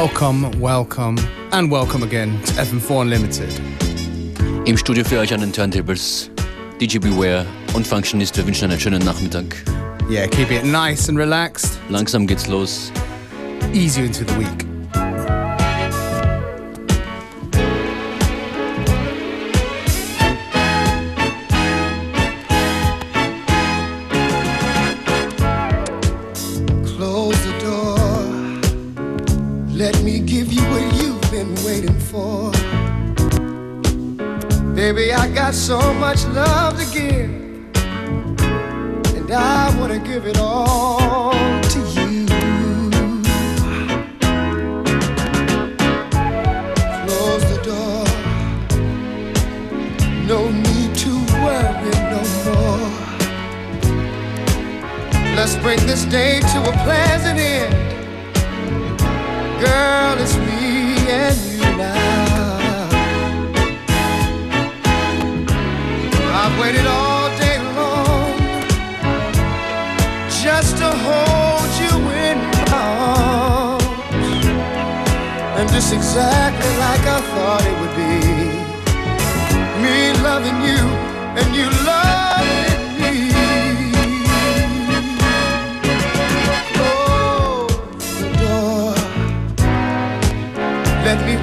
Welcome, welcome and welcome again to FM4 Unlimited. Im Studio für euch an den Turntables DJ Beware und Functionist. Wir wünschen einen schönen Nachmittag. Yeah, keep it nice and relaxed. Langsam geht's los. Easy into the week.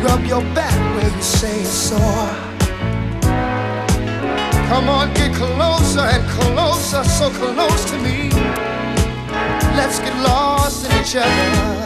Rub your back where you say it's sore. Come on, get closer and closer, so close to me. Let's get lost in each other.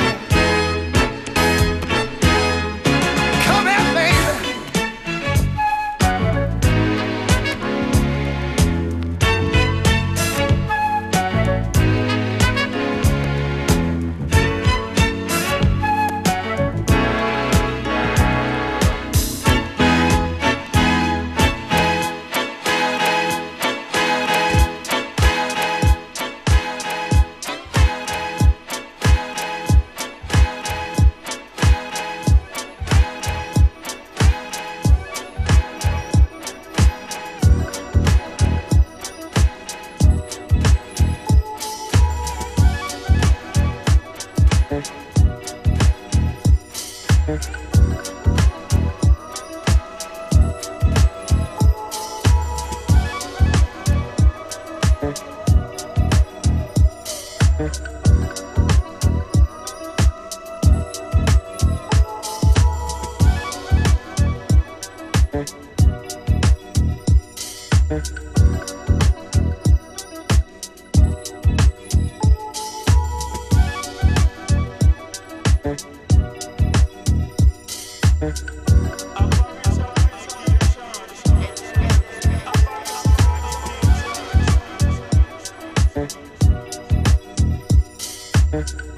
Walker.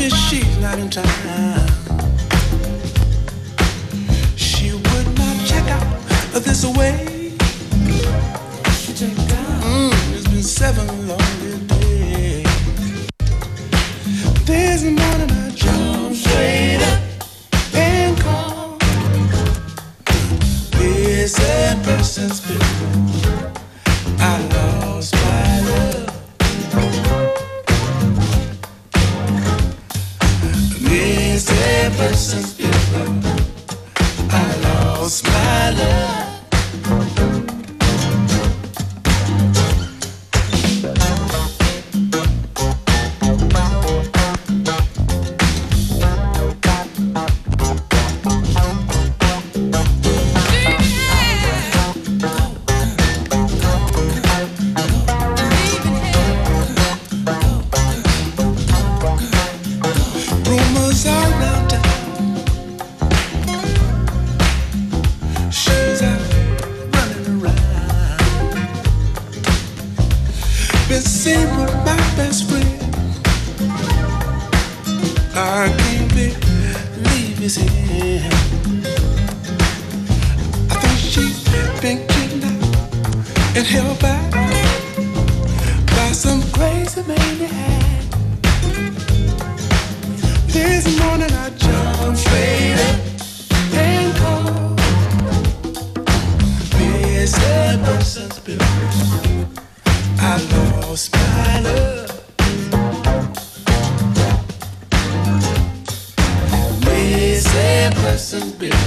Maybe she's not in time. She would not check out this way. She checked out. Mm, it's been seven long. and build.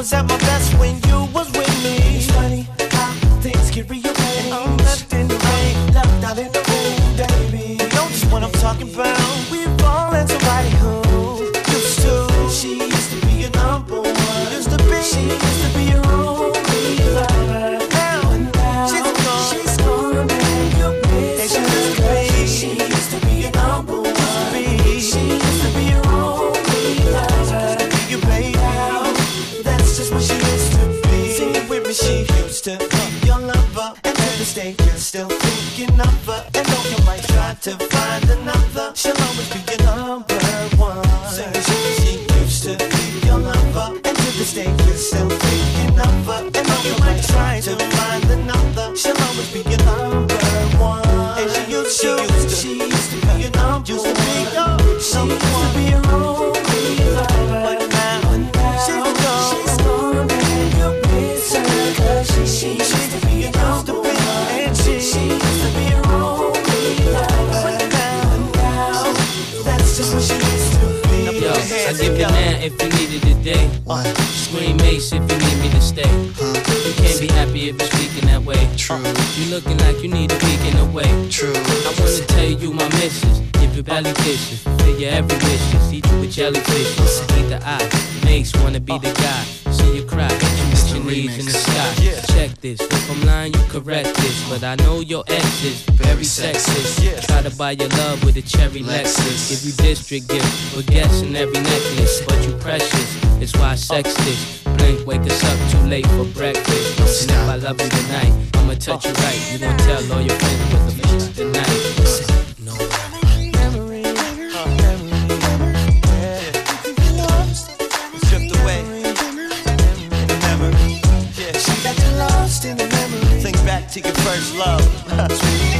was at my but I know your ex is very sexist. Try to buy your love with a cherry Lexus. Give you district gifts, but in every necklace, but you precious. It's why sex this. Blink, wake us up too late for breakfast. And if I love you tonight, I'ma touch you right. You gon' tell all your friends what the tonight. to your first love.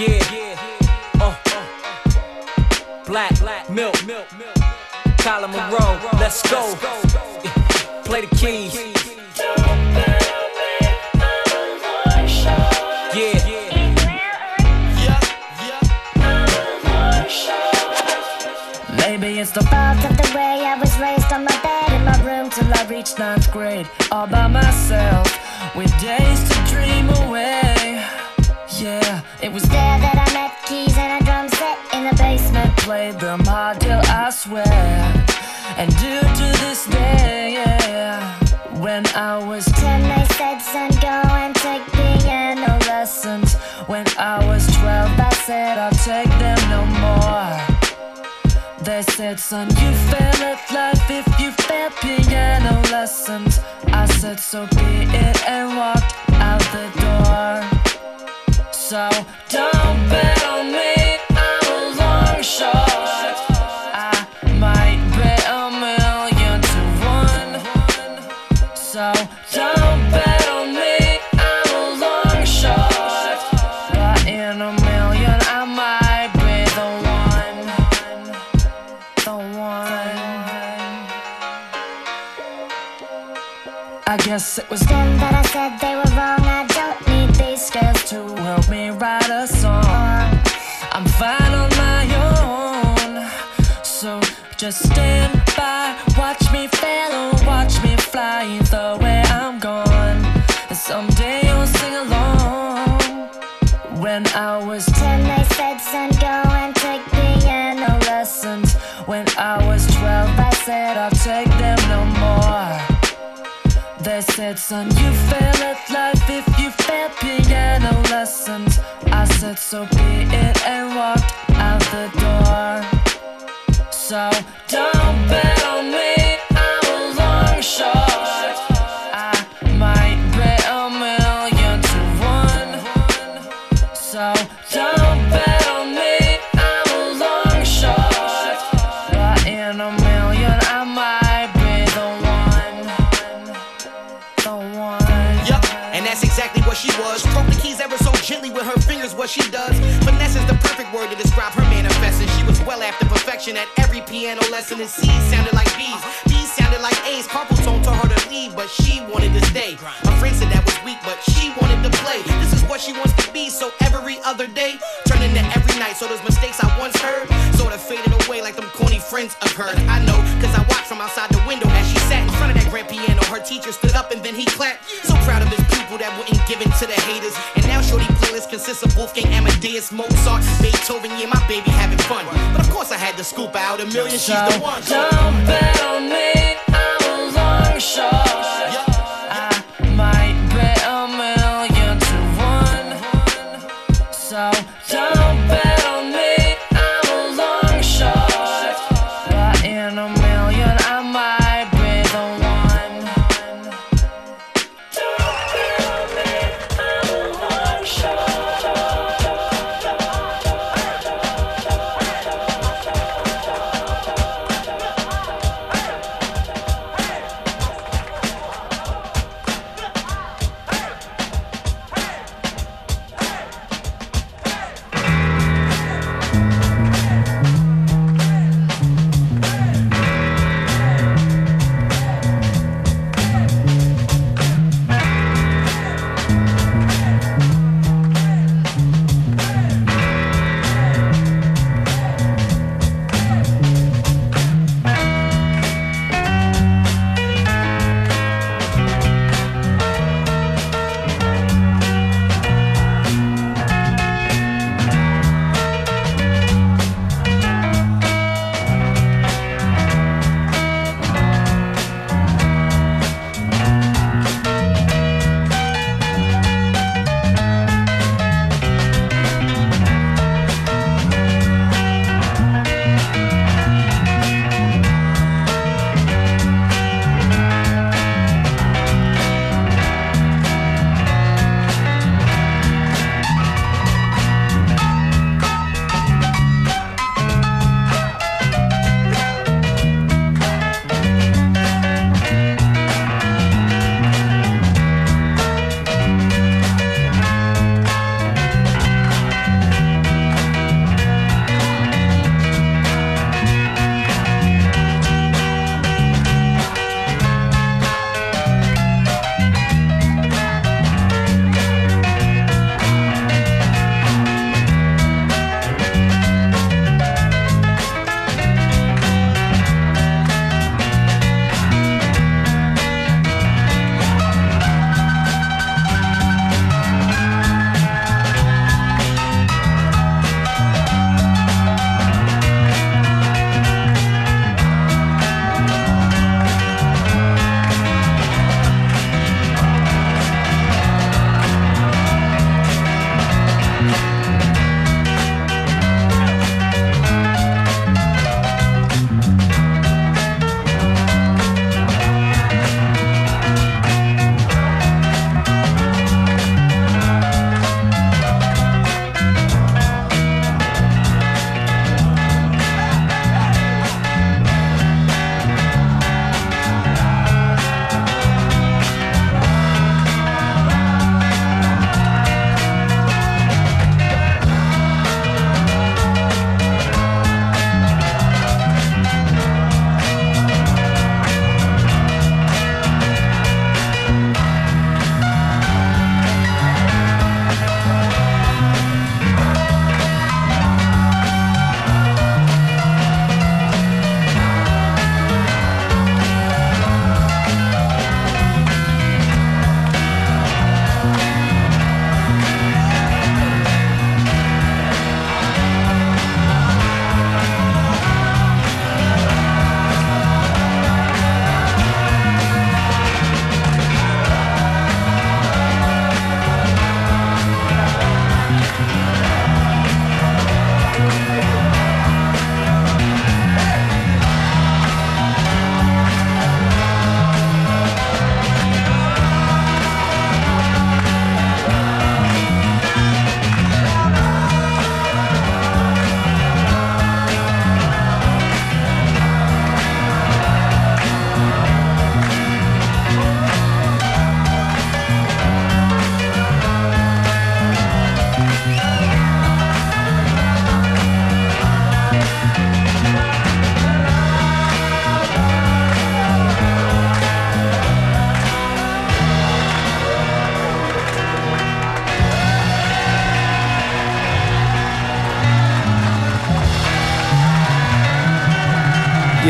Yeah. Uh. Black, black, milk, milk, milk. Colin Munroe, let's go. Play the keys. Yeah. Maybe it's the fault of the way I was raised on my bed in my room till I reached ninth grade, all by myself, with days to dream away. Yeah, it was there that I met keys and a drum set in the basement. Played them hard till I swear, and due to this day. Yeah, when I was ten, they said, "Son, go and take piano lessons." When I was twelve, I said, "I'll take them no more." They said, son, you fail at life if you fail piano lessons. I said, so be it, and walked out the door. So don't bet stand by, watch me fail or watch me fly the way I'm gone. And someday you'll sing along. When I was ten, they said, son, go and take piano lessons. When I was twelve, I said, I'll take them no more. They said, son, you fail at life if you fail piano lessons. I said, so be it, and walked out the door. So don't bet on me, I'm a long shot. I might bet a million to one. So don't bet on me, I'm a long shot. But in a million, I might be the one. The one. Yup, and that's exactly what she was. Stroke the keys ever so gently with her fingers, what she does. Finesse is the perfect word to describe her at every piano lesson, and C sounded like B's. B's sounded like A's. Carpal tunnel told her to but she wanted to stay. My friend said that was weak, but she wanted to play. This is what she wants to be, so every other day, turn into every night. So those mistakes I once heard sort of faded away like them corny friends of hers. I know, cause I watched from outside the window as she sat in front of that grand piano. Her teacher stood up and then he clapped. So proud of his pupil that wouldn't give in to the haters. And now Shorty playlist consists of Wolfgang Amadeus, Mozart, Beethoven. Yeah, my baby having fun. But of course I had to scoop out a million. She's the one. Bet on me, long shot.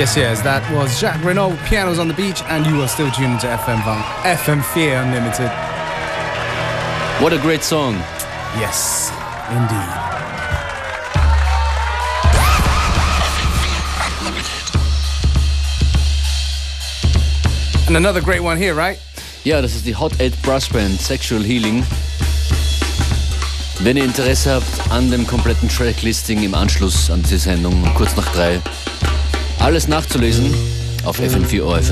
Yes, yes, that was Jacques Renault, Pianos on the Beach, and you are still tuned to FM Van, FM4 Unlimited. What a great song. Yes, indeed. And another great one here, right? Ja, das ist die Hot 8 Brass Band Sexual Healing. Wenn ihr Interesse habt an dem kompletten Tracklisting im Anschluss an diese Sendung, kurz nach drei, Alles nachzulesen auf fm 4 orft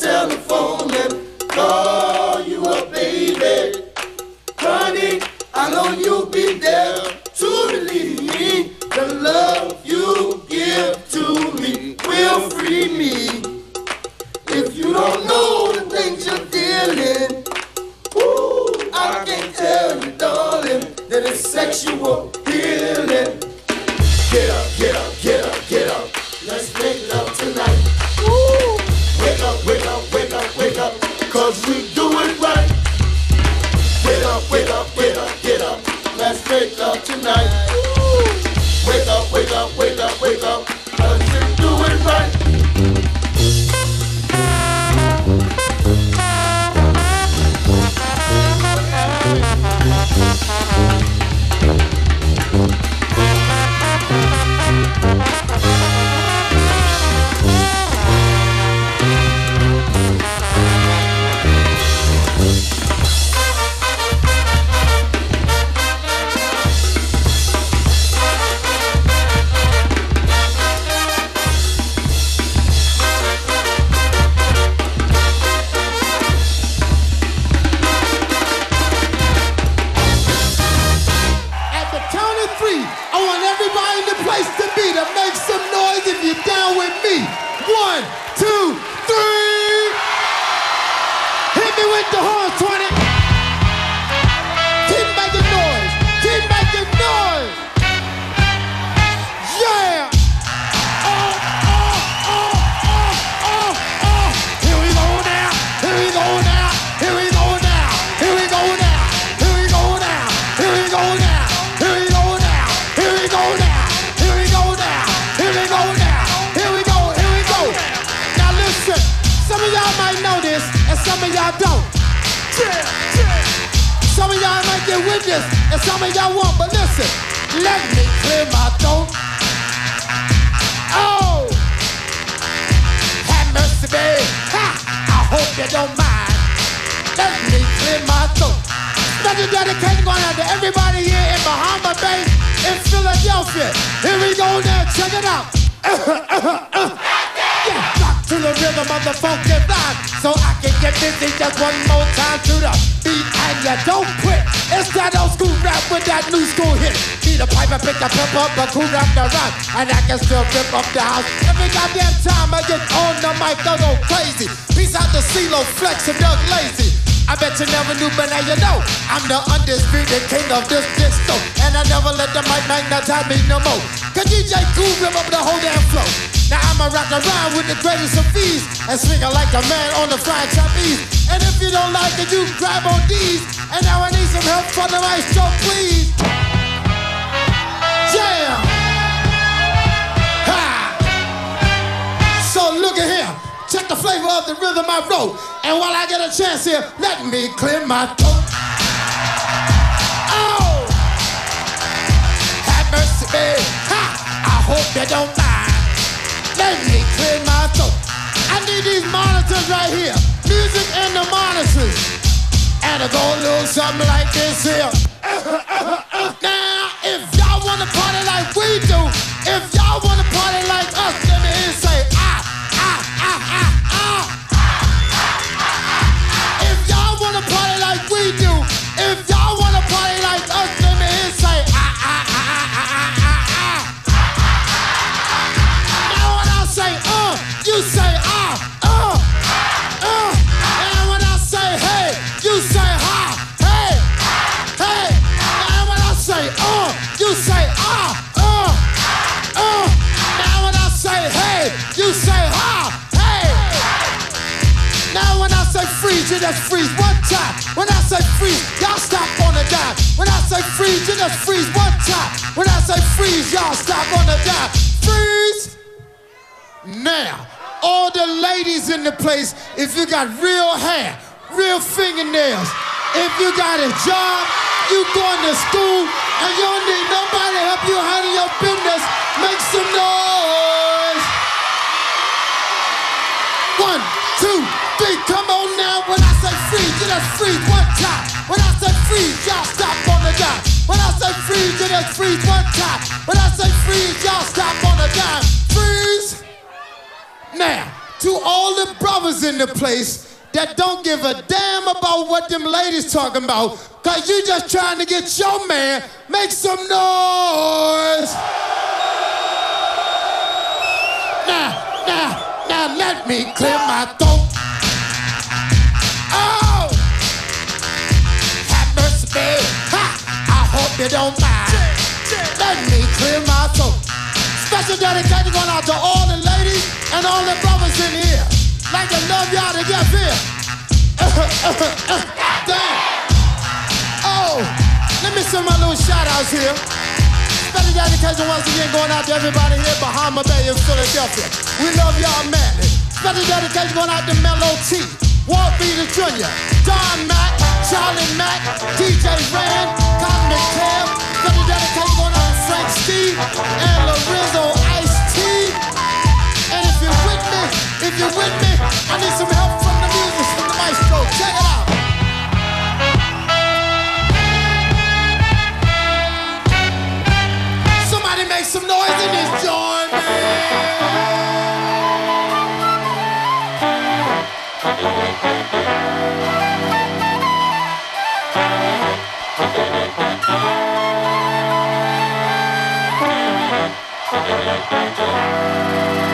tell me. Some of y'all won't, but listen, let me clear my throat. Oh, have mercy, babe. Ha! I hope you don't mind. Let me clear my throat. Special dedication going out to everybody here in Bahama Bay, in Philadelphia. Here we go now, check it out. to the rhythm of the funky rhyme, so I can get busy just one more time to the beat and you don't quit. It's that old school rap with that new school hit. Need a pipe and pick a pep up, a cool rap the rhyme, and I can still rip up the house. Every goddamn time I get on the mic, I go crazy. Peace out to CeeLo, Flex, and Doug Lazy. I bet you never knew, but now you know I'm the undisputed king of this disco, and I never let the mic magnetize me no more. Cause DJ Kool rip up the whole damn flow. Now I'ma rock around with the greatest of ease and swing it like a man on the fried trapeze. And if you don't like it, you grab on these. And now I need some help from the maestro, please. Yeah. Ha. So look at here. The flavor of the rhythm I wrote. And while I get a chance here, let me clear my throat. Oh. Have mercy, babe. Ha. I hope you don't mind. Let me clear my throat. I need these monitors right here. Music and the monitors. And it go a little something like this here. just freeze one time. When I say freeze, y'all stop on the dime. Freeze. Now, all the ladies in the place, if you got real hair, real fingernails, if you got a job, you going to school, and you don't need nobody to help you handle your business, make some noise. One, two, three, come on now. When I say freeze, you just freeze one time. When I say freeze, y'all stop on the dime. When I say freeze, you just freeze one time. When I say freeze, y'all stop on the dime. Freeze. Now, to all the brothers in the place that don't give a damn about what them ladies talking about, cause you just trying to get your man, make some noise. Now, now, now let me clear my throat. You don't mind. Let me clear my throat. Special dedication going out to all the ladies and all the brothers in here. Like to love y'all to get here. Damn. Oh, let me send my little shout outs here. Special dedication once again going out to everybody here in Bahama Bay in Philadelphia. We love y'all madly. Special dedication going out to Mellow T, Walt Beater Jr., Don Mack, Charlie Mack, DJ Rand, Kev. Special dedication going out to Frank Steve and Lorenzo Ice T. And if you're with me, if you're with me, I need some help from the music, from the maestro. Check it out. Somebody make some noise in this joint, Thank you.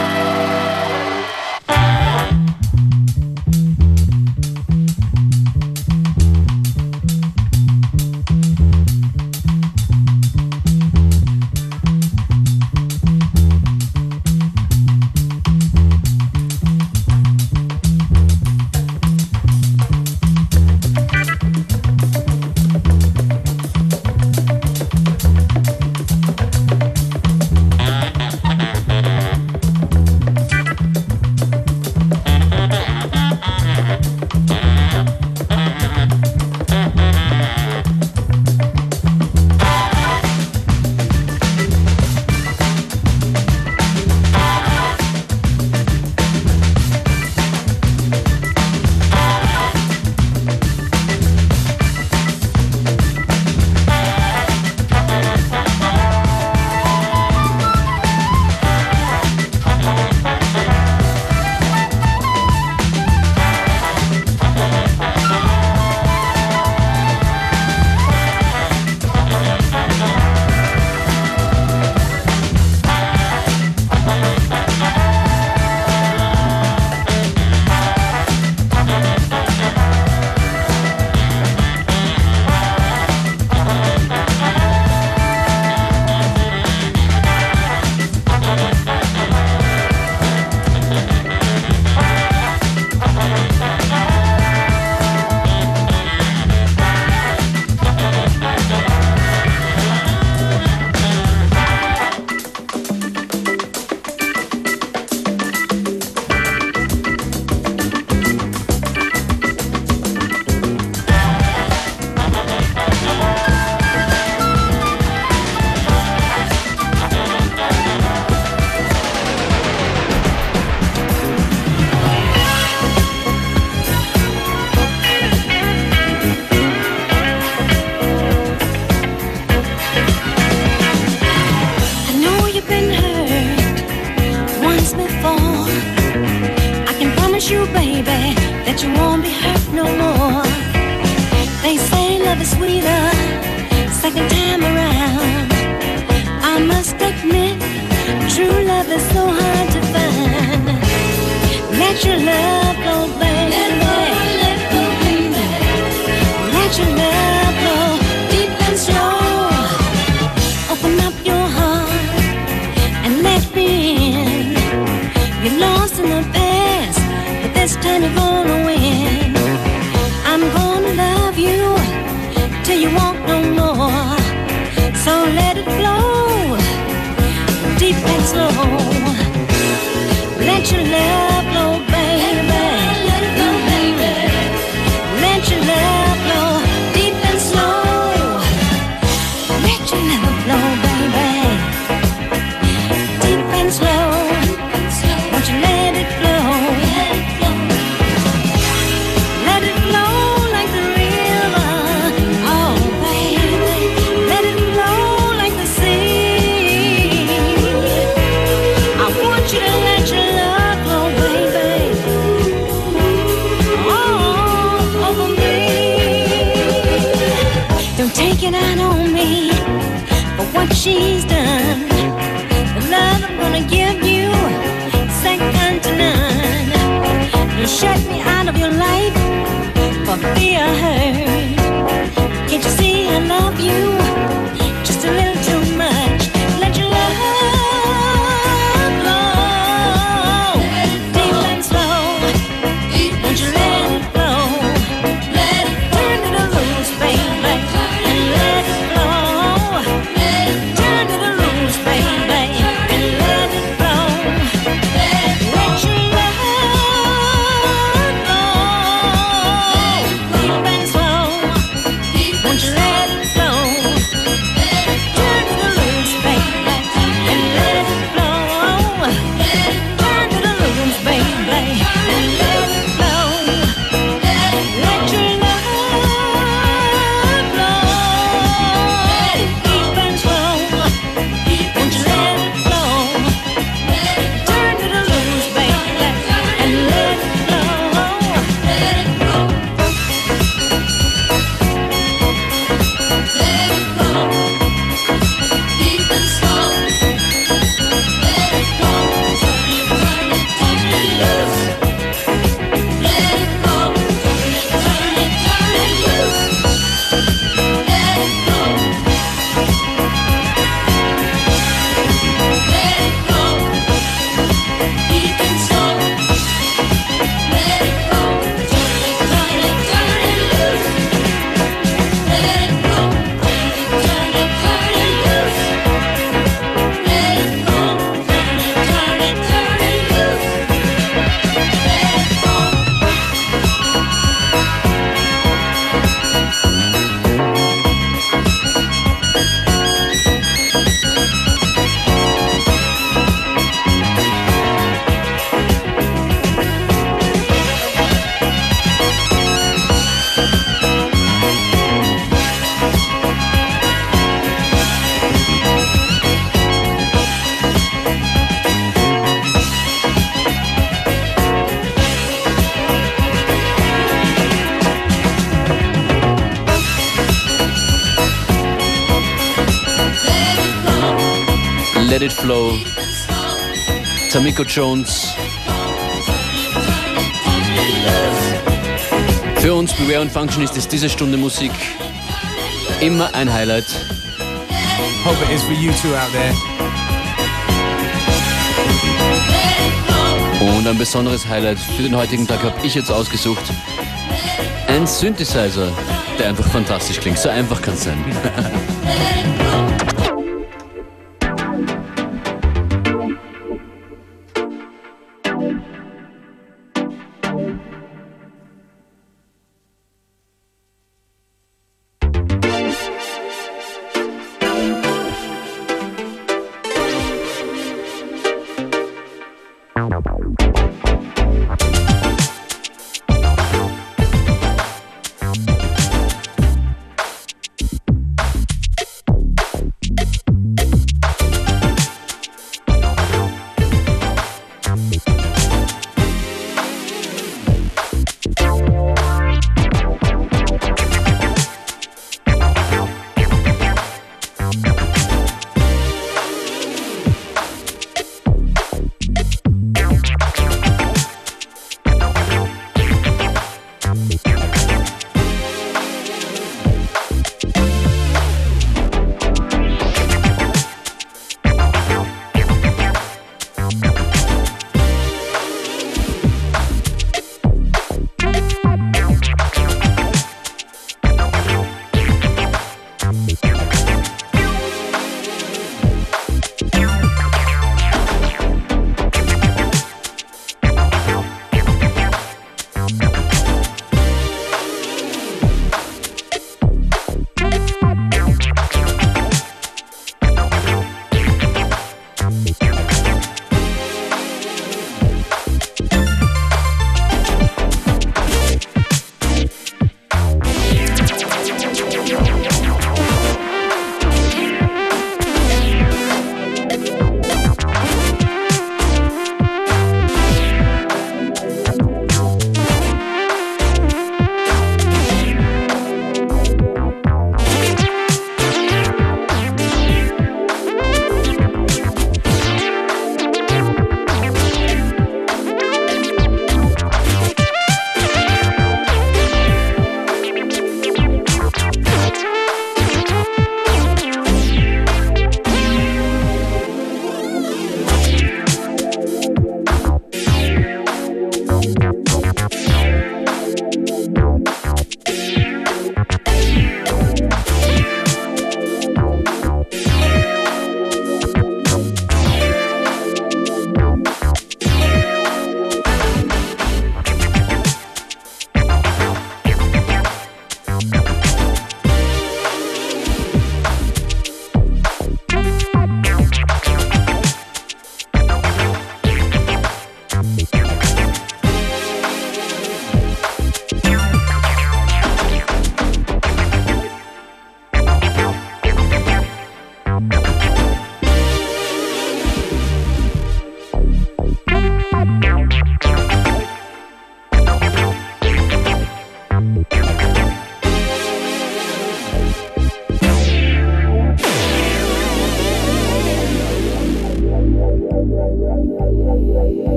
Slow Flow, Tamiko Jones. Für uns Beware und Function ist es diese Stunde Musik immer ein Highlight. Hope it is for you two out there. Und ein besonderes Highlight für den heutigen Tag habe ich jetzt ausgesucht. Ein Synthesizer, der einfach fantastisch klingt. So einfach kann es sein.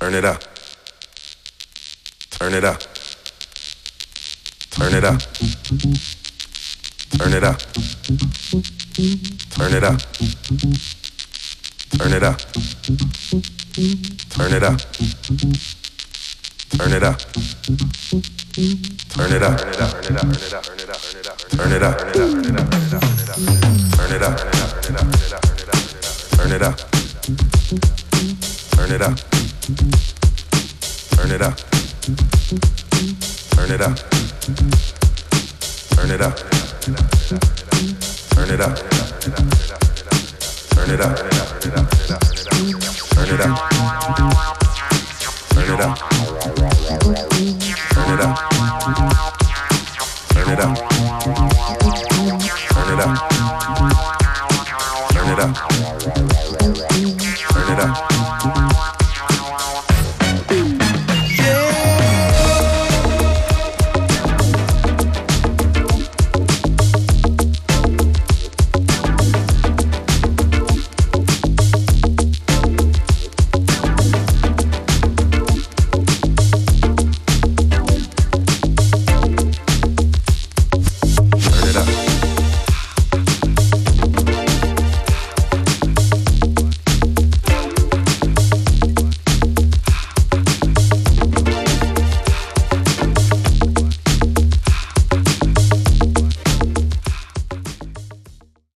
Turn it up. Turn it up. Turn it up. Turn it up. Turn it up. Turn it up. Turn it up. Turn it up. Turn it up. Turn it up. Turn it up. Turn it up. Turn it up. Turn it up. Turn it up. Turn it up. Turn it up. Turn it up. Turn it up. Turn it up. Turn it up. Turn it up. Turn it up. Turn it up.